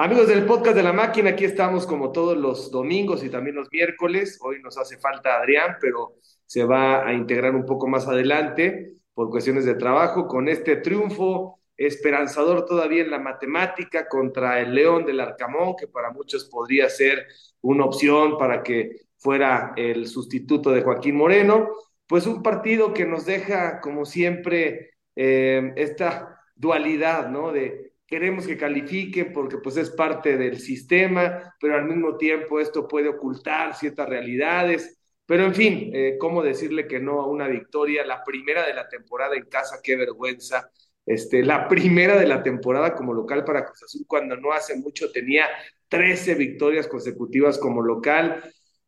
Amigos del podcast de la máquina, aquí estamos como todos los domingos y también los miércoles. Hoy nos hace falta Adrián, pero se va a integrar un poco más adelante por cuestiones de trabajo con este triunfo esperanzador todavía en la matemática contra el León del Arcamón, que para muchos podría ser una opción para que fuera el sustituto de Joaquín Moreno. Pues un partido que nos deja, como siempre, eh, esta dualidad, ¿no? De queremos que califiquen porque pues es parte del sistema, pero al mismo tiempo esto puede ocultar ciertas realidades. Pero en fin, eh, ¿cómo decirle que no a una victoria? La primera de la temporada en casa, qué vergüenza. Este, la primera de la temporada como local para Cruz Azul, cuando no hace mucho tenía 13 victorias consecutivas como local.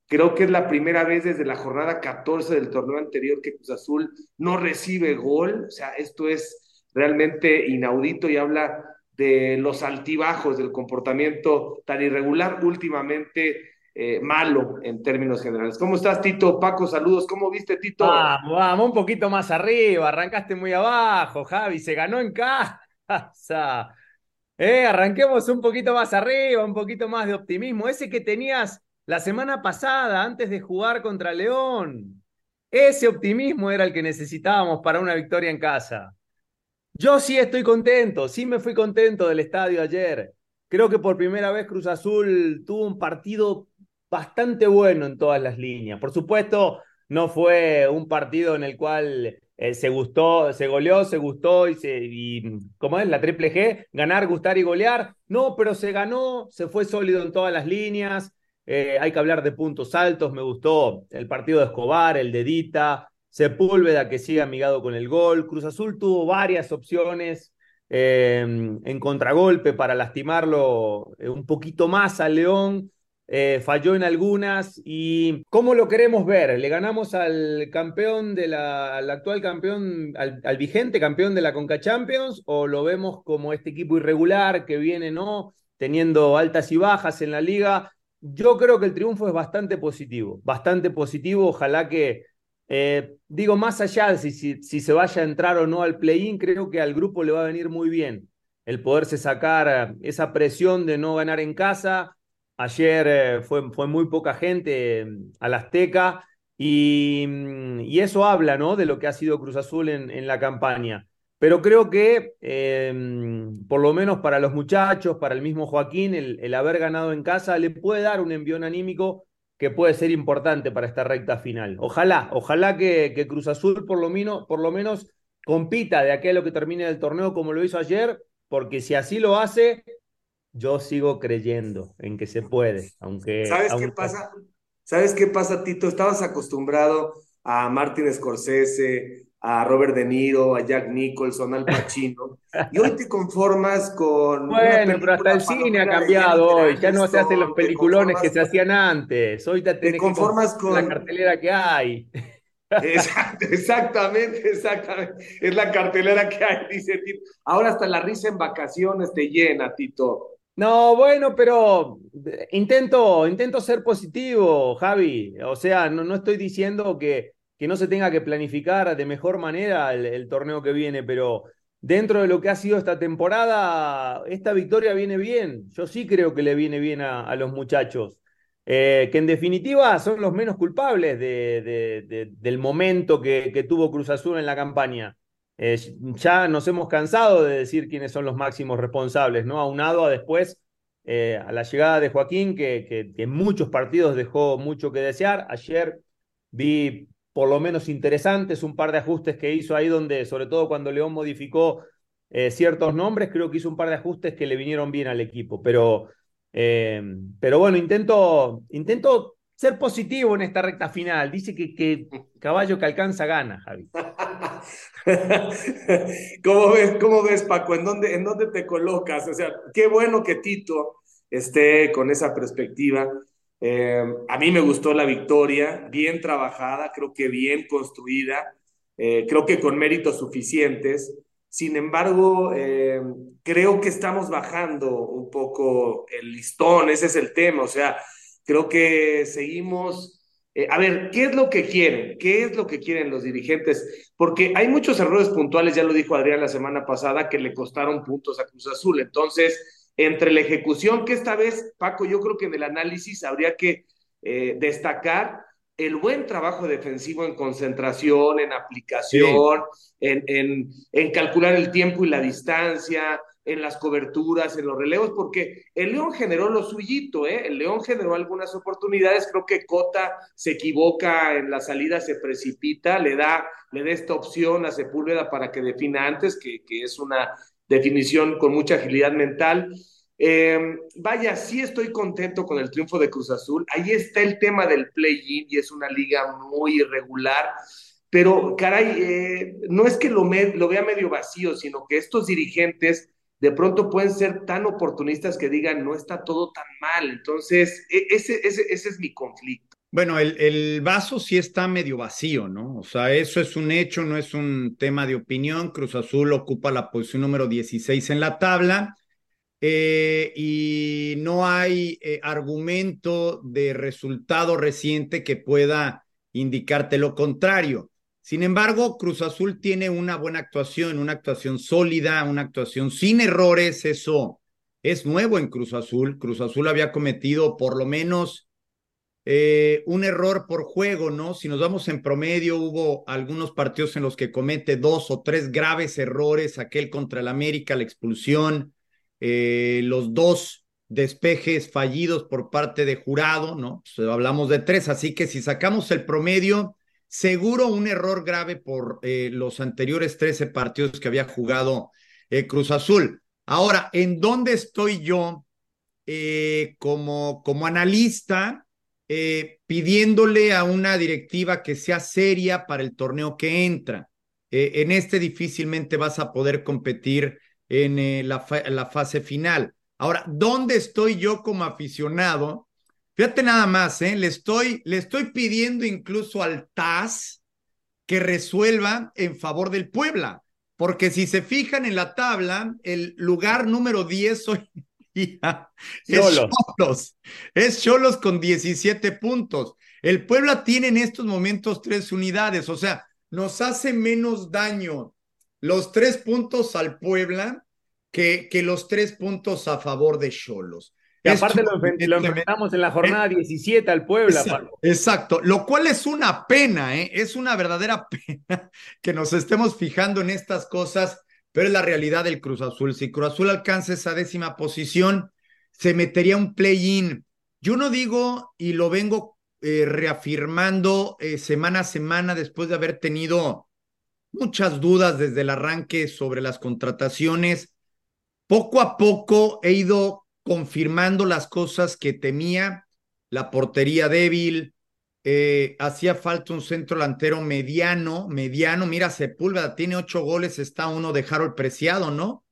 Creo que es la primera vez desde la jornada 14 del torneo anterior que Cruz Azul no recibe gol. O sea, esto es realmente inaudito y habla de los altibajos del comportamiento tan irregular últimamente eh, malo en términos generales. ¿Cómo estás, Tito? Paco, saludos. ¿Cómo viste, Tito? Vamos, vamos, un poquito más arriba. Arrancaste muy abajo, Javi. Se ganó en casa. Eh, arranquemos un poquito más arriba, un poquito más de optimismo. Ese que tenías la semana pasada, antes de jugar contra León. Ese optimismo era el que necesitábamos para una victoria en casa. Yo sí estoy contento, sí me fui contento del estadio ayer. Creo que por primera vez Cruz Azul tuvo un partido bastante bueno en todas las líneas. Por supuesto, no fue un partido en el cual eh, se gustó, se goleó, se gustó y, se, y, ¿cómo es? La triple G, ganar, gustar y golear. No, pero se ganó, se fue sólido en todas las líneas. Eh, hay que hablar de puntos altos, me gustó el partido de Escobar, el de Dita, Sepúlveda que sigue amigado con el gol. Cruz Azul tuvo varias opciones eh, en contragolpe para lastimarlo eh, un poquito más al León. Eh, falló en algunas y ¿cómo lo queremos ver? ¿Le ganamos al campeón de la, al actual campeón, al, al, vigente campeón de la Conca Champions o lo vemos como este equipo irregular que viene, ¿no? Teniendo altas y bajas en la liga. Yo creo que el triunfo es bastante positivo, bastante positivo. Ojalá que eh, digo, más allá de si, se vaya a entrar o no al play-in, creo que al grupo le va a venir muy bien el poderse sacar eh, esa presión de no ganar en casa. Ayer eh, fue, muy poca gente al Azteca y, mm, y, eso habla ¿no? de lo que ha sido Cruz Azul en, la campaña. Pero creo que, por lo menos para los muchachos, para el mismo Joaquín, el, el haber ganado en casa le puede dar un envión anímico que puede ser importante para esta recta final. Ojalá, ojalá que, que Cruz Azul por lo, menos, por lo menos compita de aquello que termine el torneo como lo hizo ayer, porque si así lo hace, yo sigo creyendo en que se puede, aunque... ¿Sabes qué pasa? ¿Sabes qué pasa, Tito? Estabas acostumbrado a Martin Scorsese, a Robert De Niro, a Jack Nicholson, al Pacino, y hoy te conformas con. Bueno, pero hasta el cine ha cambiado hoy, ya no se hacen los peliculones que se hacían antes, hoy te, te conformas con la cartelera que hay. Exacto, exactamente, exactamente. Es la cartelera que hay, dice Tito. Ahora hasta la risa en vacaciones te llena, Tito. No, bueno, pero intento, intento ser positivo, Javi. O sea, no, no estoy diciendo que, que no se tenga que planificar de mejor manera el, torneo que viene, pero dentro de lo que ha sido esta temporada, esta victoria viene bien. Yo sí creo que le viene bien a, los muchachos, eh, que en definitiva son los menos culpables de, del momento que, tuvo Cruz Azul en la campaña. Eh, ya nos hemos cansado de decir quiénes son los máximos responsables, ¿no? Aunado a después eh, a la llegada de Joaquín, que en muchos partidos dejó mucho que desear. Ayer vi por lo menos interesantes, un par de ajustes que hizo ahí donde, sobre todo cuando León modificó eh, ciertos nombres, creo que hizo un par de ajustes que le vinieron bien al equipo, pero, eh, pero bueno, intento, intento ser positivo en esta recta final. Dice que, caballo que alcanza gana, Javi. ¿Cómo ves, cómo ves Paco? ¿En dónde, ¿En dónde te colocas? O sea, qué bueno que Tito esté con esa perspectiva. Eh, a mí me gustó la victoria, bien trabajada, creo que bien construida, eh, creo que con méritos suficientes. Sin embargo, eh, creo que estamos bajando un poco el listón, ese es el tema, o sea, creo que seguimos... a ver, ¿qué es lo que quieren? ¿Qué es lo que quieren los dirigentes? Porque hay muchos errores puntuales, ya lo dijo Adrián la semana pasada, que le costaron puntos a Cruz Azul. Entonces, entre la ejecución, que esta vez, Paco, yo creo que en el análisis habría que eh, destacar el buen trabajo defensivo en concentración, en aplicación, en, en, en, calcular el tiempo y la distancia, en las coberturas, en los relevos, porque el León generó lo suyito, ¿eh? El León generó algunas oportunidades, creo que Cota se equivoca en la salida, se precipita, le da, le da esta opción a Sepúlveda para que defina antes, que, que es una definición con mucha agilidad mental. Eh, vaya, sí estoy contento con el triunfo de Cruz Azul. Ahí está el tema del play-in y es una liga muy irregular. Pero, caray, eh, no es que lo, vea medio vacío, sino que estos dirigentes de pronto pueden ser tan oportunistas que digan, no está todo tan mal. Entonces, e, ese es mi conflicto. Bueno, el, vaso sí está medio vacío, ¿no? O sea, eso es un hecho, no es un tema de opinión. Cruz Azul ocupa la posición número 16 en la tabla eh, y no hay eh, argumento de resultado reciente que pueda indicarte lo contrario. Sin embargo, Cruz Azul tiene una buena actuación, una actuación sólida, una actuación sin errores. Eso es nuevo en Cruz Azul. Cruz Azul había cometido por lo menos eh, un error por juego, ¿no? Si nos vamos en promedio, hubo algunos partidos en los que comete dos o tres graves errores, aquel contra el América, la expulsión, eh, los dos despejes fallidos por parte de jurado, ¿no? Pues, hablamos de tres, así que si sacamos el promedio, seguro un error grave por eh, los anteriores 13 partidos que había jugado Cruz Azul. Ahora, ¿en dónde estoy yo como, como analista? Pidiéndole a una directiva que sea seria para el torneo que entra. en este difícilmente vas a poder competir en eh, la, fase final. Ahora, ¿dónde estoy yo como aficionado? Fíjate nada más, ¿eh? le, estoy, le estoy pidiendo incluso al TAS que resuelva en favor del Puebla, porque si se fijan en la tabla, el lugar número 10 hoy día es Cholos. Es Cholos con 17 puntos. El Puebla tiene en estos momentos tres unidades, o sea, nos hace menos daño los tres puntos al Puebla que, que los tres puntos a favor de Cholos. Y aparte lo, lo, enfrentamos en la jornada 17 al Puebla. Exacto, exacto, lo cual es una pena, ¿eh? es una verdadera pena que nos estemos fijando en estas cosas, pero es la realidad del Cruz Azul. Si Cruz Azul alcanza esa décima posición, se metería un play-in. Yo no digo, y lo vengo eh, reafirmando eh, semana a semana después de haber tenido muchas dudas desde el arranque sobre las contrataciones. Poco a poco he ido confirmando las cosas que temía, la portería débil, eh, hacía falta un centro delantero mediano, mediano. Mira, Sepúlveda tiene ocho goles, está uno de Harold Preciado, ¿no?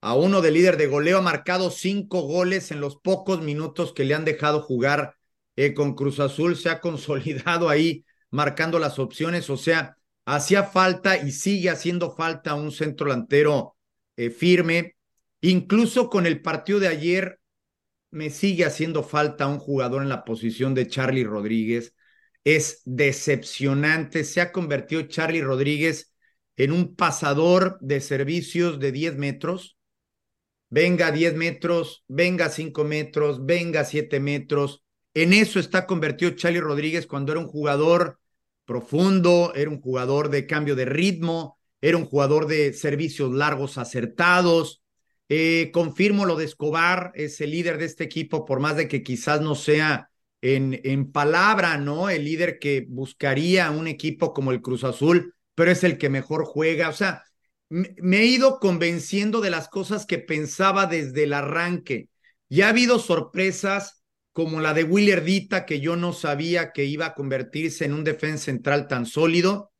A uno de líder de goleo, ha marcado cinco goles en los pocos minutos que le han dejado jugar eh, con Cruz Azul, se ha consolidado ahí marcando las opciones, o sea, hacía falta y sigue haciendo falta un centro delantero eh, firme. Incluso con el partido de ayer me sigue haciendo falta un jugador en la posición de Charlie Rodríguez. Es decepcionante. Se ha convertido Charlie Rodríguez en un pasador de servicios de 10 metros. Venga 10 metros, venga 5 metros, venga 7 metros. En eso está convertido Charlie Rodríguez cuando era un jugador profundo, era un jugador de cambio de ritmo, era un jugador de servicios largos acertados. Eh, confirmo lo de Escobar, es el líder de este equipo, por más de que quizás no sea en, en palabra, ¿no? El líder que buscaría un equipo como el Cruz Azul, pero es el que mejor juega. O sea, me he ido convenciendo de las cosas que pensaba desde el arranque. Ya ha habido sorpresas como la de Willer Dita, que yo no sabía que iba a convertirse en un defensa central tan sólido.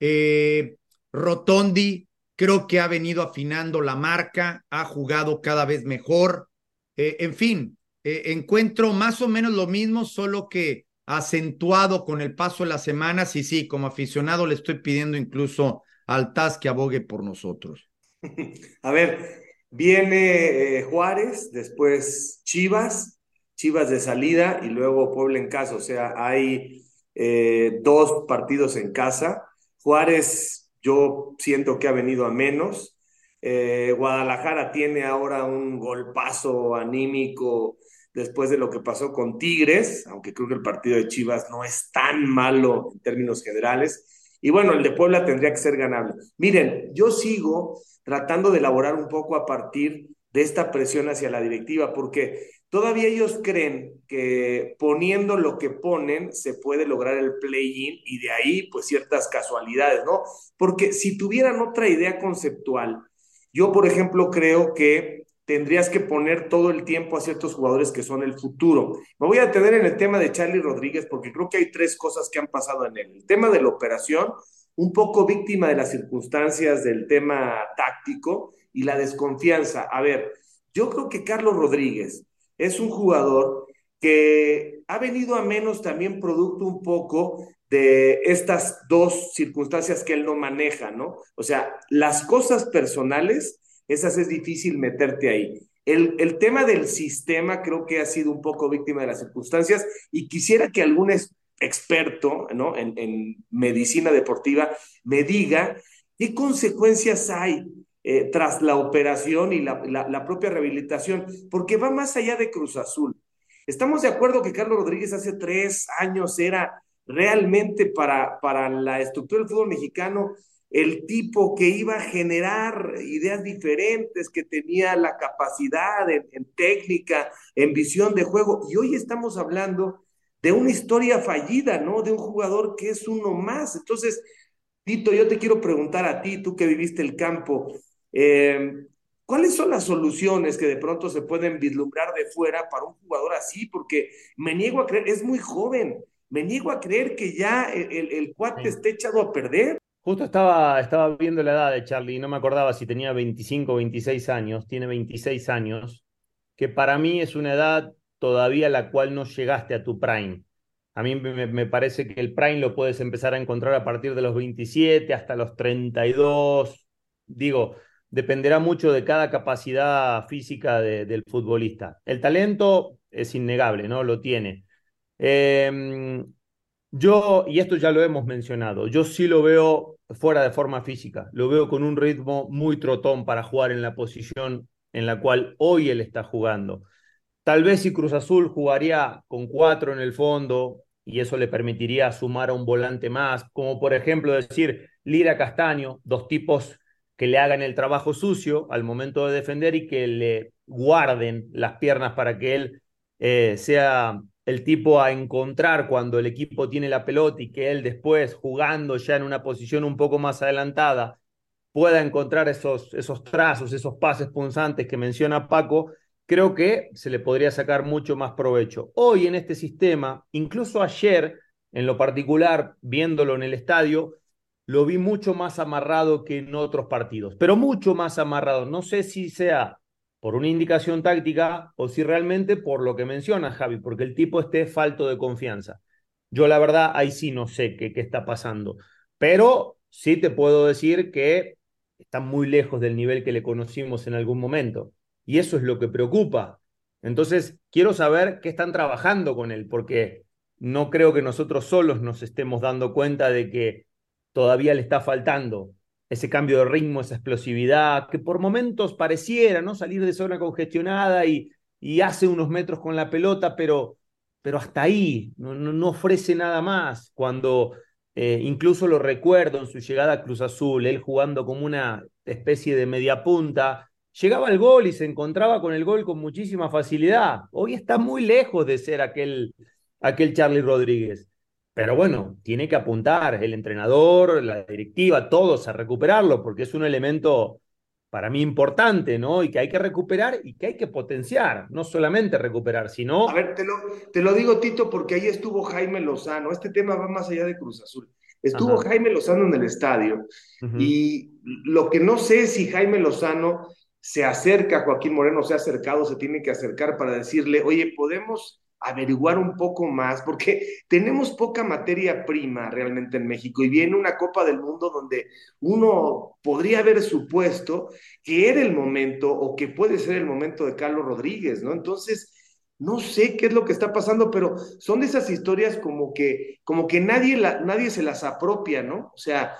Eh, Rotondi creo que ha venido afinando la marca, ha jugado cada vez mejor. Eh, en fin, eh, encuentro más o menos lo mismo, solo que acentuado con el paso de las semanas y sí, como aficionado le estoy pidiendo incluso al TAS que abogue por nosotros. A ver, viene Juárez, después Chivas, Chivas de salida y luego Puebla en casa. O sea, hay eh, dos partidos en casa. Juárez, yo siento que ha venido a menos. Eh, Guadalajara tiene ahora un golpazo anímico después de lo que pasó con Tigres, aunque creo que el partido de Chivas no es tan malo en términos generales. Y bueno, el de Puebla tendría que ser ganable. Miren, yo sigo tratando de elaborar un poco a partir de esta presión hacia la directiva, porque todavía ellos creen que poniendo lo que ponen se puede lograr el play-in y de ahí pues ciertas casualidades, ¿no? Porque si tuvieran otra idea conceptual, yo por ejemplo creo que tendrías que poner todo el tiempo a ciertos jugadores que son el futuro. Me voy a detener en el tema de Charlie Rodríguez porque creo que hay tres cosas que han pasado en él. El tema de la operación, un poco víctima de las circunstancias del tema táctico y la desconfianza. A ver, yo creo que Carlos Rodríguez es un jugador que ha venido a menos también producto un poco de estas dos circunstancias que él no maneja, ¿no? O sea, las cosas personales, esas es difícil meterte ahí. El, el, tema del sistema creo que ha sido un poco víctima de las circunstancias y quisiera que algún experto ¿no? en, medicina deportiva me diga qué consecuencias hay eh, tras la operación y la, la, propia rehabilitación, porque va más allá de Cruz Azul. Estamos de acuerdo que Carlos Rodríguez hace tres años era realmente para, para la estructura del fútbol mexicano el tipo que iba a generar ideas diferentes, que tenía la capacidad en, en técnica, en visión de juego. Y hoy estamos hablando de una historia fallida, ¿no? De un jugador que es uno más. Entonces, Tito, yo te quiero preguntar a ti, tú que viviste el campo, eh, ¿Cuáles son las soluciones que de pronto se pueden vislumbrar de fuera para un jugador así? Porque me niego a creer, es muy joven, me niego a creer que ya el, el, cuate esté echado a perder. Justo estaba, estaba viendo la edad de Charlie, no me acordaba si tenía 25 o 26 años, tiene 26 años, que para mí es una edad todavía la cual no llegaste a tu prime. A mí me, parece que el prime lo puedes empezar a encontrar a partir de los 27 hasta los 32. Digo, dependerá mucho de cada capacidad física de, del futbolista. El talento es innegable, ¿no? Lo tiene. Eh, yo, y esto ya lo hemos mencionado, yo sí lo veo fuera de forma física, lo veo con un ritmo muy trotón para jugar en la posición en la cual hoy él está jugando. Tal vez si Cruz Azul jugaría con cuatro en el fondo y eso le permitiría sumar a un volante más, como por ejemplo decir Lira Castaño, dos tipos que le hagan el trabajo sucio al momento de defender y que le guarden las piernas para que él eh, sea el tipo a encontrar cuando el equipo tiene la pelota y que él después, jugando ya en una posición un poco más adelantada, pueda encontrar esos, esos trazos, esos pases punzantes que menciona Paco, creo que se le podría sacar mucho más provecho. Hoy en este sistema, incluso ayer, en lo particular, viéndolo en el estadio, lo vi mucho más amarrado que en otros partidos, pero mucho más amarrado. No sé si sea por una indicación táctica o si realmente por lo que menciona Javi, porque el tipo esté falto de confianza. Yo la verdad ahí sí no sé qué, qué está pasando, pero sí te puedo decir que está muy lejos del nivel que le conocimos en algún momento. Y eso es lo que preocupa. Entonces, quiero saber qué están trabajando con él, porque no creo que nosotros solos nos estemos dando cuenta de que todavía le está faltando ese cambio de ritmo, esa explosividad, que por momentos pareciera no salir de zona congestionada y, y hace unos metros con la pelota, pero, pero hasta ahí no, no, ofrece nada más. Cuando eh, incluso lo recuerdo en su llegada a Cruz Azul, él jugando como una especie de media punta, llegaba al gol y se encontraba con el gol con muchísima facilidad. Hoy está muy lejos de ser aquel, aquel Charlie Rodríguez. Pero bueno, tiene que apuntar el entrenador, la directiva, todos a recuperarlo, porque es un elemento para mí importante, ¿no? Y que hay que recuperar y que hay que potenciar, no solamente recuperar, sino... A ver, te lo, te lo digo, Tito, porque ahí estuvo Jaime Lozano, este tema va más allá de Cruz Azul. Estuvo Ajá. Jaime Lozano en el estadio uh -huh. y lo que no sé si Jaime Lozano se acerca a Joaquín Moreno, se ha acercado, se tiene que acercar para decirle, oye, podemos averiguar un poco más, porque tenemos poca materia prima realmente en México y viene una Copa del Mundo donde uno podría haber supuesto que era el momento o que puede ser el momento de Carlos Rodríguez, ¿no? Entonces, no sé qué es lo que está pasando, pero son de esas historias como que, como que nadie, la, nadie se las apropia, ¿no? O sea,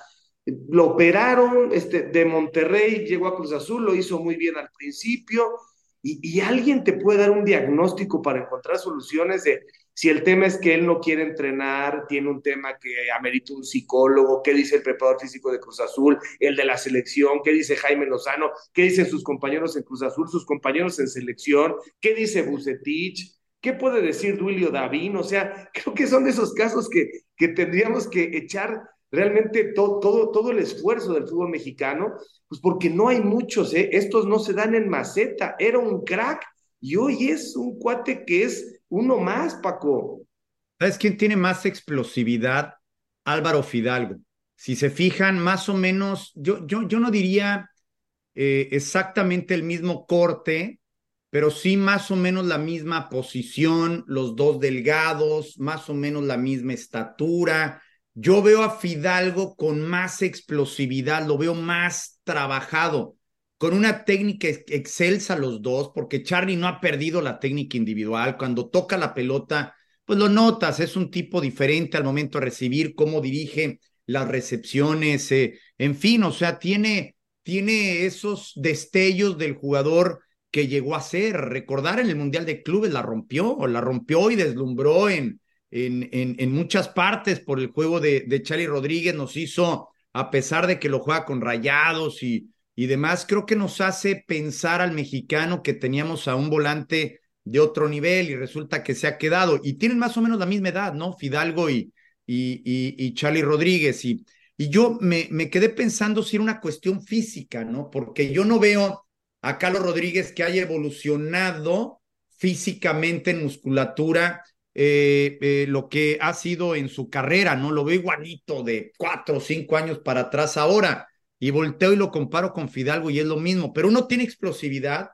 lo operaron, este, de Monterrey llegó a Cruz Azul, lo hizo muy bien al principio, y, alguien te puede dar un diagnóstico para encontrar soluciones de si el tema es que él no quiere entrenar, tiene un tema que amerita un psicólogo, qué dice el preparador físico de Cruz Azul, el de la selección, qué dice Jaime Lozano, qué dicen sus compañeros en Cruz Azul, sus compañeros en selección, qué dice Bucetich, qué puede decir Duilio Davín, o sea, creo que son esos casos que, que tendríamos que echar realmente todo, todo, el esfuerzo del fútbol mexicano, pues porque no hay muchos, ¿eh? estos no se dan en maceta, era un crack y hoy es un cuate que es uno más, Paco. ¿Sabes quién tiene más explosividad? Álvaro Fidalgo. Si se fijan, más o menos, yo, yo, yo no diría eh, exactamente el mismo corte, pero sí más o menos la misma posición, los dos delgados, más o menos la misma estatura, yo veo a Fidalgo con más explosividad, lo veo más trabajado, con una técnica excelsa los dos, porque Charlie no ha perdido la técnica individual. Cuando toca la pelota, pues lo notas, es un tipo diferente al momento de recibir, cómo dirige las recepciones, eh, en fin, o sea, tiene, tiene esos destellos del jugador que llegó a ser. Recordar en el Mundial de Clubes la rompió, la rompió y deslumbró en, en, en, muchas partes por el juego de, de Charlie Rodríguez, nos hizo, a pesar de que lo juega con rayados y, y demás, creo que nos hace pensar al mexicano que teníamos a un volante de otro nivel y resulta que se ha quedado. Y tienen más o menos la misma edad, ¿no? Fidalgo y, y, y, Charlie Rodríguez. Y, y yo me, me quedé pensando si era una cuestión física, ¿no? Porque yo no veo a Carlos Rodríguez que haya evolucionado físicamente en musculatura eh, eh, lo que ha sido en su carrera, ¿no? Lo veo igualito de cuatro o cinco años para atrás ahora. Y volteo y lo comparo con Fidalgo y es lo mismo, pero uno tiene explosividad,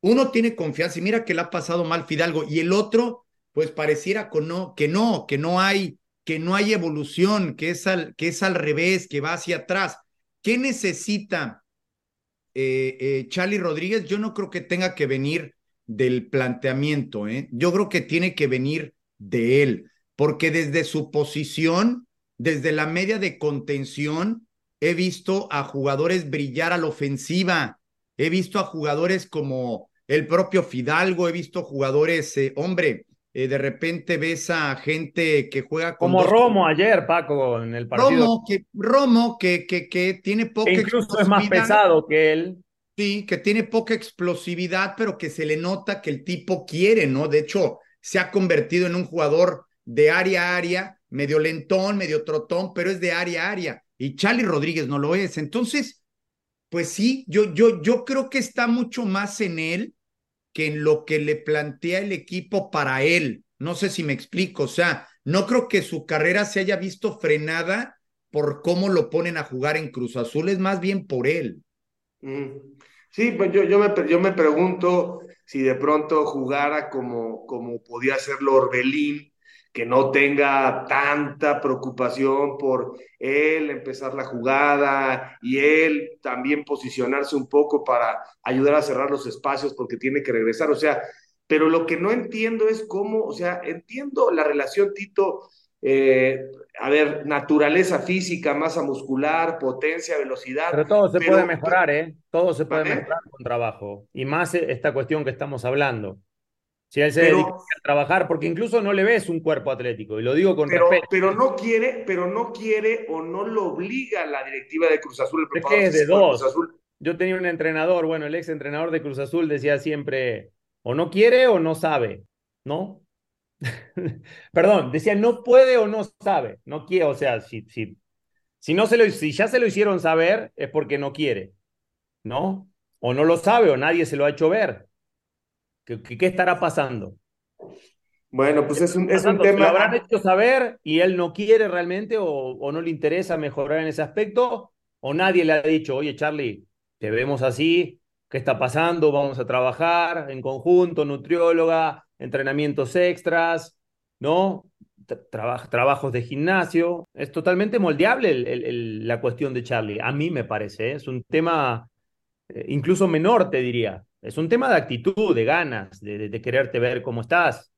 uno tiene confianza y mira que le ha pasado mal Fidalgo y el otro, pues pareciera que no, que no, que no hay, que no hay evolución, que es al, que es al revés, que va hacia atrás. ¿Qué necesita eh, Charlie Rodríguez? Yo no creo que tenga que venir del planteamiento, ¿eh? Yo creo que tiene que venir de él, porque desde su posición, desde la media de contención, he visto a jugadores brillar a la ofensiva, he visto a jugadores como el propio Fidalgo, he visto jugadores, eh, hombre, eh, de repente ves a gente que juega como Romo ayer, Paco, en el partido. Romo, que, Romo, que, que, que tiene poca incluso es más pesado que él. Sí, que tiene poca explosividad, pero que se le nota que el tipo quiere, ¿no? De hecho, se ha convertido en un jugador de área a área, medio lentón, medio trotón, pero es de área a área. Y Charlie Rodríguez no lo es. Entonces, pues sí, yo, yo, yo creo que está mucho más en él que en lo que le plantea el equipo para él. No sé si me explico. O sea, no creo que su carrera se haya visto frenada por cómo lo ponen a jugar en Cruz Azul, es más bien por él. Mm. Sí, pues yo, yo, me, yo me pregunto si de pronto jugara como, como podía hacerlo Orbelín, que no tenga tanta preocupación por él empezar la jugada y él también posicionarse un poco para ayudar a cerrar los espacios porque tiene que regresar. O sea, pero lo que no entiendo es cómo, o sea, entiendo la relación Tito eh, a ver, naturaleza física, masa muscular, potencia, velocidad. Pero todo se puede mejorar, ¿eh? Todo se puede mejorar con trabajo. Y más esta cuestión que estamos hablando. Si él se dedica a trabajar, porque incluso no le ves un cuerpo atlético, y lo digo con pero, respeto. Pero no quiere, pero no quiere o no lo obliga la directiva de Cruz Azul. El es de dos. Yo tenía un entrenador, bueno, el ex entrenador de Cruz Azul decía siempre, o no quiere o no sabe, ¿no? Perdón, decía no puede o no sabe, no quiere, o sea, si, si, si, no se lo, si ya se lo hicieron saber es porque no quiere, ¿no? O no lo sabe o nadie se lo ha hecho ver. ¿Qué, qué estará pasando? Bueno, pues es un, es un tema. ¿Lo habrán hecho saber y él no quiere realmente o, o no le interesa mejorar en ese aspecto? ¿O nadie le ha dicho, oye, Charlie, te vemos así, ¿qué está pasando? Vamos a trabajar en conjunto, nutrióloga, entrenamientos extras, ¿no? trabajos de gimnasio. Es totalmente moldeable la cuestión de Charlie, a mí me parece. ¿eh? Es un tema eh, incluso menor, te diría. Es un tema de actitud, de ganas, de, quererte ver cómo estás.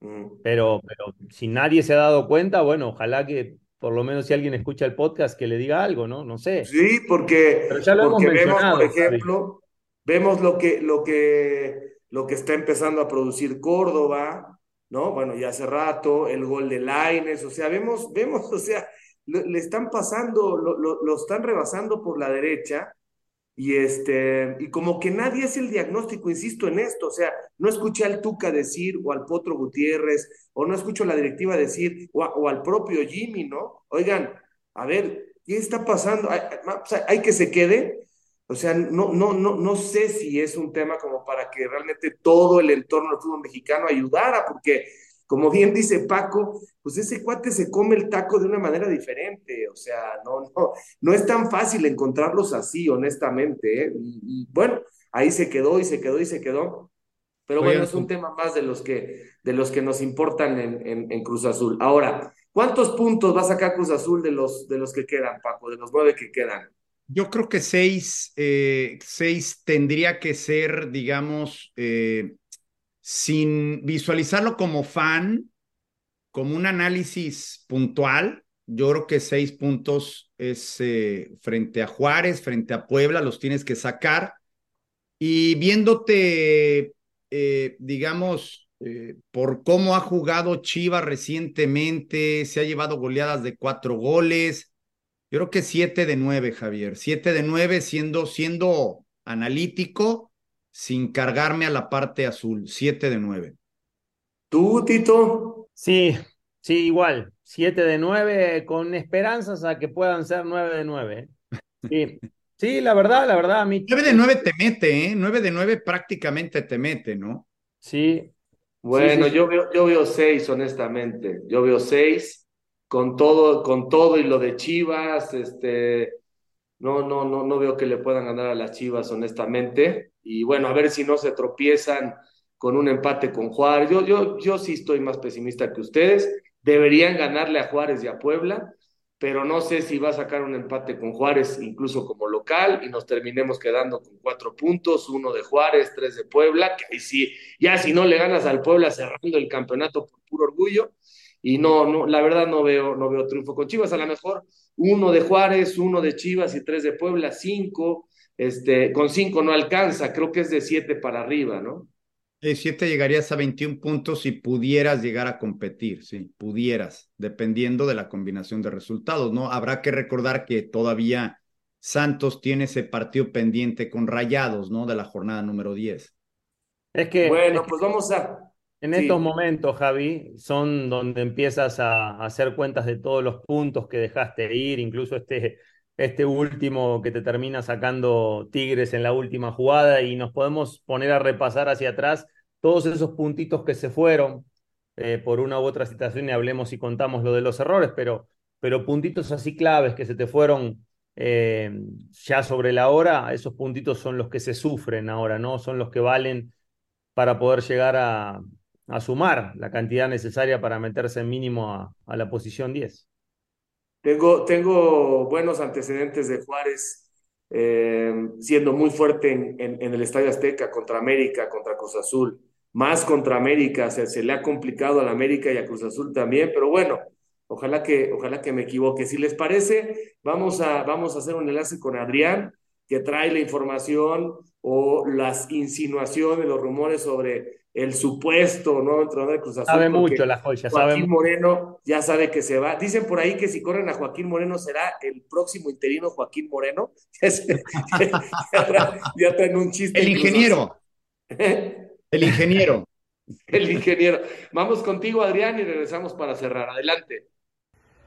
Mm. Pero, pero si nadie se ha dado cuenta, bueno, ojalá que por lo menos si alguien escucha el podcast, que le diga algo, ¿no? No sé. Sí, porque, Pero ya lo porque hemos vemos, por ejemplo, vemos lo que, lo, que, lo que está empezando a producir Córdoba, ¿no? Bueno, ya hace rato, el gol de Laines, o sea, vemos, vemos, o sea, le, le están pasando, lo, lo, lo están rebasando por la derecha y, este, y como que nadie es el diagnóstico, insisto en esto, o sea, no escuché al Tuca decir, o al Potro Gutiérrez, o no escucho a la directiva decir, o, al propio Jimmy, ¿no? Oigan, a ver, ¿qué está pasando? ¿Hay, hay que se quede? O sea, no, no, no, no sé si es un tema como para que realmente todo el entorno del fútbol mexicano ayudara, porque como bien dice Paco, pues ese cuate se come el taco de una manera diferente, o sea, no, no, no es tan fácil encontrarlos así, honestamente, ¿eh? y, y, bueno, ahí se quedó y se quedó y se quedó, pero bueno, es un tema más de los que, de los que nos importan en, en, en Cruz Azul. Ahora, ¿cuántos puntos va a sacar Cruz Azul de los, de los que quedan, Paco, de los nueve que quedan? Yo creo que seis, eh, seis tendría que ser, digamos, eh, sin visualizarlo como fan, como un análisis puntual, yo creo que seis puntos es eh, frente a Juárez, frente a Puebla, los tienes que sacar. Y viéndote, eh, digamos, eh, por cómo ha jugado Chivas recientemente, se ha llevado goleadas de cuatro goles. Yo creo que siete de nueve, Javier. Siete de nueve, siendo, siendo analítico, sin cargarme a la parte azul. Siete de nueve. ¿Tú, Tito? Sí, sí, igual. Siete de nueve, con esperanzas a que puedan ser nueve de nueve. Sí, sí, la verdad, la verdad, a mí. Nueve de nueve te mete, ¿eh? Nueve de nueve prácticamente te mete, ¿no? Sí. Bueno, sí, sí. Yo, veo, yo veo seis, honestamente. Yo veo seis con todo, con todo y lo de Chivas, este, no, no, no, no veo que le puedan ganar a las Chivas, honestamente. Y bueno, a ver si no se tropiezan con un empate con Juárez. Yo, yo, yo sí estoy más pesimista que ustedes. Deberían ganarle a Juárez y a Puebla, pero no sé si va a sacar un empate con Juárez, incluso como local, y nos terminemos quedando con cuatro puntos, uno de Juárez, tres de Puebla, que ahí sí, ya si no le ganas al Puebla cerrando el campeonato por puro orgullo, y no, no, la verdad no veo, no veo triunfo con Chivas, a lo mejor uno de Juárez, uno de Chivas y tres de Puebla, cinco, este, con cinco no alcanza, creo que es de siete para arriba, ¿no? Siete llegarías a 21 puntos si pudieras llegar a competir, sí, pudieras, dependiendo de la combinación de resultados, ¿no? Habrá que recordar que todavía Santos tiene ese partido pendiente con Rayados, ¿no? De la jornada número 10. Es que. Bueno, es que pues vamos a. En Sí. estos momentos, Javi, son donde empiezas a, a hacer cuentas de todos los puntos que dejaste ir, incluso este, este último que te termina sacando Tigres en la última jugada, y nos podemos poner a repasar hacia atrás todos esos puntitos que se fueron eh, por una u otra situación y hablemos y contamos lo de los errores, pero, pero puntitos así claves que se te fueron eh, ya sobre la hora, esos puntitos son los que se sufren ahora, ¿no? Son los que valen para poder llegar a, sumar la cantidad necesaria para meterse mínimo a, a la posición 10. Tengo, tengo buenos antecedentes de Juárez eh, siendo muy fuerte en, en, el Estadio Azteca contra América, contra Cruz Azul, más contra América, o se le ha complicado a la América y a Cruz Azul también, pero bueno, ojalá que, ojalá que me equivoque. Si les parece, vamos a, vamos a hacer un enlace con Adrián, que trae la información o las insinuaciones, los rumores sobre el supuesto nuevo entrenador de Cruz Azul. Sabe mucho la joya, Joaquín sabe Moreno ya sabe que se va. Dicen por ahí que si corren a Joaquín Moreno será el próximo interino Joaquín Moreno. ya, traen, ya traen un chiste. El ingeniero. El ingeniero. El ingeniero. Vamos contigo, Adrián, y regresamos para cerrar. Adelante.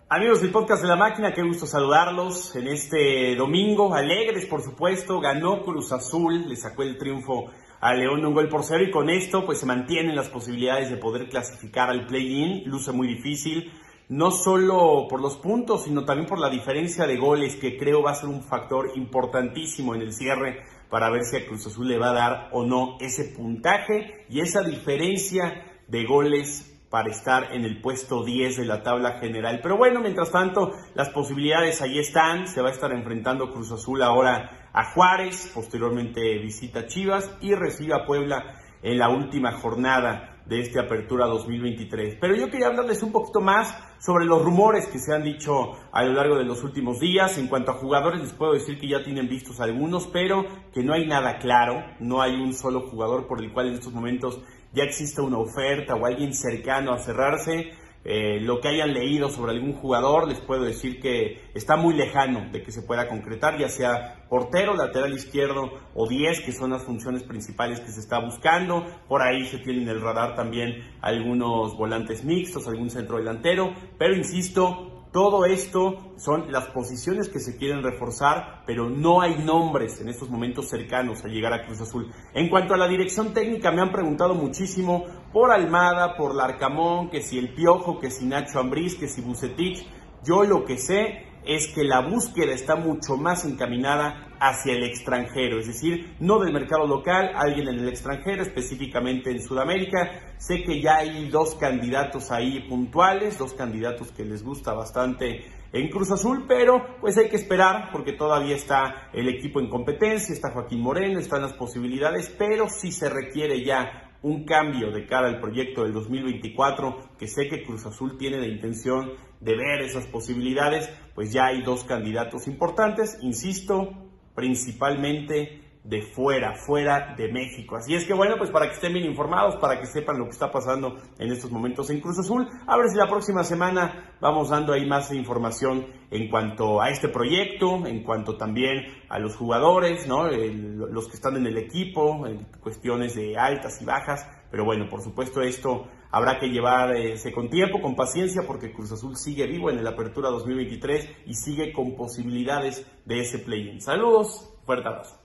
Amigos del podcast de la máquina, qué gusto saludarlos en este domingo. Alegres, por supuesto, ganó Cruz Azul, le sacó el triunfo a León un gol por cero y con esto pues se mantienen las posibilidades de poder clasificar al play-in. Luce muy difícil, no solo por los puntos, sino también por la diferencia de goles que creo va a ser un factor importantísimo en el cierre para ver si a Cruz Azul le va a dar o no ese puntaje y esa diferencia de goles para estar en el puesto 10 de la tabla general. Pero bueno, mientras tanto, las posibilidades ahí están. Se va a estar enfrentando Cruz Azul ahora a Juárez, posteriormente visita Chivas y recibe a Puebla en la última jornada de este Apertura 2023. Pero yo quería hablarles un poquito más sobre los rumores que se han dicho a lo largo de los últimos días. En cuanto a jugadores, les puedo decir que ya tienen vistos algunos, pero que no hay nada claro, no hay un solo jugador por el cual en estos momentos ya exista una oferta o alguien cercano a cerrarse. Eh, lo que hayan leído sobre algún jugador, les puedo decir que está muy lejano de que se pueda concretar, ya sea portero, lateral izquierdo o 10, que son las funciones principales que se está buscando. Por ahí se tienen en el radar también algunos volantes mixtos, algún centro delantero, pero insisto, todo esto son las posiciones que se quieren reforzar, pero no hay nombres en estos momentos cercanos a llegar a Cruz Azul. En cuanto a la dirección técnica, me han preguntado muchísimo por Almada, por Larcamón, que si el Piojo, que si Nacho Ambriz, que si Bucetich. Yo lo que sé es que la búsqueda está mucho más encaminada hacia el extranjero, es decir, no del mercado local, alguien en el extranjero, específicamente en Sudamérica. Sé que ya hay dos candidatos ahí puntuales, dos candidatos que les gusta bastante en Cruz Azul, pero pues hay que esperar porque todavía está el equipo en competencia, está Joaquín Moreno, están las posibilidades, pero si se requiere ya un cambio de cara al proyecto del 2024, que sé que Cruz Azul tiene la intención de ver esas posibilidades, pues ya hay dos candidatos importantes, insisto, principalmente de fuera, fuera de México. Así es que bueno, pues para que estén bien informados, para que sepan lo que está pasando en estos momentos en Cruz Azul, a ver si la próxima semana vamos dando ahí más información en cuanto a este proyecto, en cuanto también a los jugadores, ¿no? los que están en el equipo, en cuestiones de altas y bajas, pero bueno, por supuesto esto habrá que llevarse con tiempo, con paciencia, porque Cruz Azul sigue vivo en la apertura 2023 y sigue con posibilidades de ese play-in. Saludos, fuerte abrazo.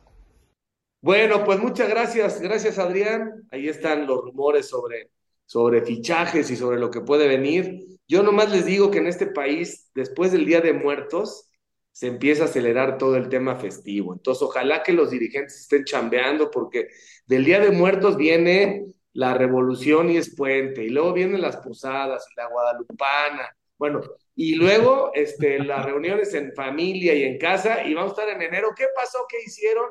Bueno, pues muchas gracias, gracias Adrián. Ahí están los rumores sobre, sobre fichajes y sobre lo que puede venir. Yo nomás les digo que en este país, después del Día de Muertos, se empieza a acelerar todo el tema festivo. Entonces, ojalá que los dirigentes estén chambeando porque del Día de Muertos viene la Revolución y es puente, y luego vienen las posadas y la Guadalupana. Bueno, y luego este, las reuniones en familia y en casa, y vamos a estar en enero. ¿Qué pasó? ¿Qué hicieron?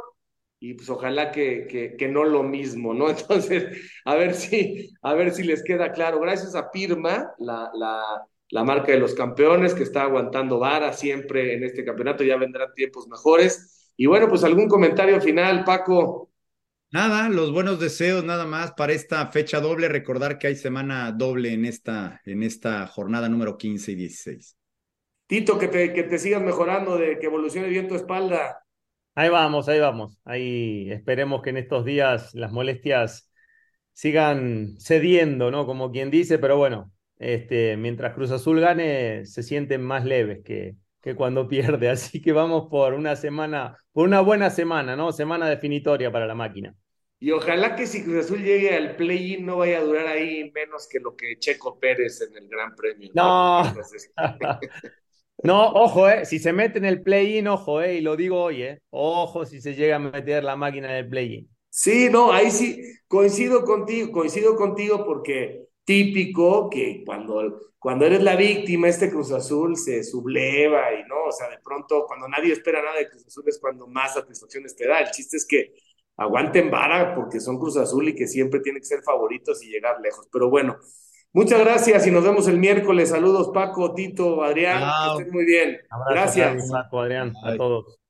y pues ojalá que, que, no lo mismo, ¿no? Entonces, a ver si, a ver si les queda claro. Gracias a Pirma, la, la, la marca de los campeones, que está aguantando vara siempre en este campeonato, ya vendrán tiempos mejores. Y bueno, pues algún comentario final, Paco. Nada, los buenos deseos nada más para esta fecha doble. Recordar que hay semana doble en esta, en esta jornada número 15 y 16. Tito, que te, que te sigas mejorando, de que evolucione bien tu espalda. Ahí vamos, ahí vamos. Ahí esperemos que en estos días las molestias sigan cediendo, ¿no? Como quien dice, pero bueno, este, mientras Cruz Azul gane, se sienten más leves que, que cuando pierde. Así que vamos por una semana, por una buena semana, ¿no? Semana definitoria para la máquina. Y ojalá que si Cruz Azul llegue al play-in no vaya a durar ahí menos que lo que Checo Pérez en el Gran Premio. No. No, ojo, eh, si se mete en el play-in, ojo, eh, y lo digo hoy, eh, ojo si se llega a meter la máquina en el play-in. Sí, no, ahí sí, coincido contigo, coincido contigo porque típico que cuando, cuando eres la víctima, este Cruz Azul se subleva y no, o sea, de pronto cuando nadie espera nada de Cruz Azul es cuando más satisfacciones te da. El chiste es que aguanten vara porque son Cruz Azul y que siempre tienen que ser favoritos y llegar lejos. Pero bueno, Muchas gracias y nos vemos el miércoles. Saludos Paco, Tito, Adrián, que estén muy bien. gracias. Paco, Adrián, a todos.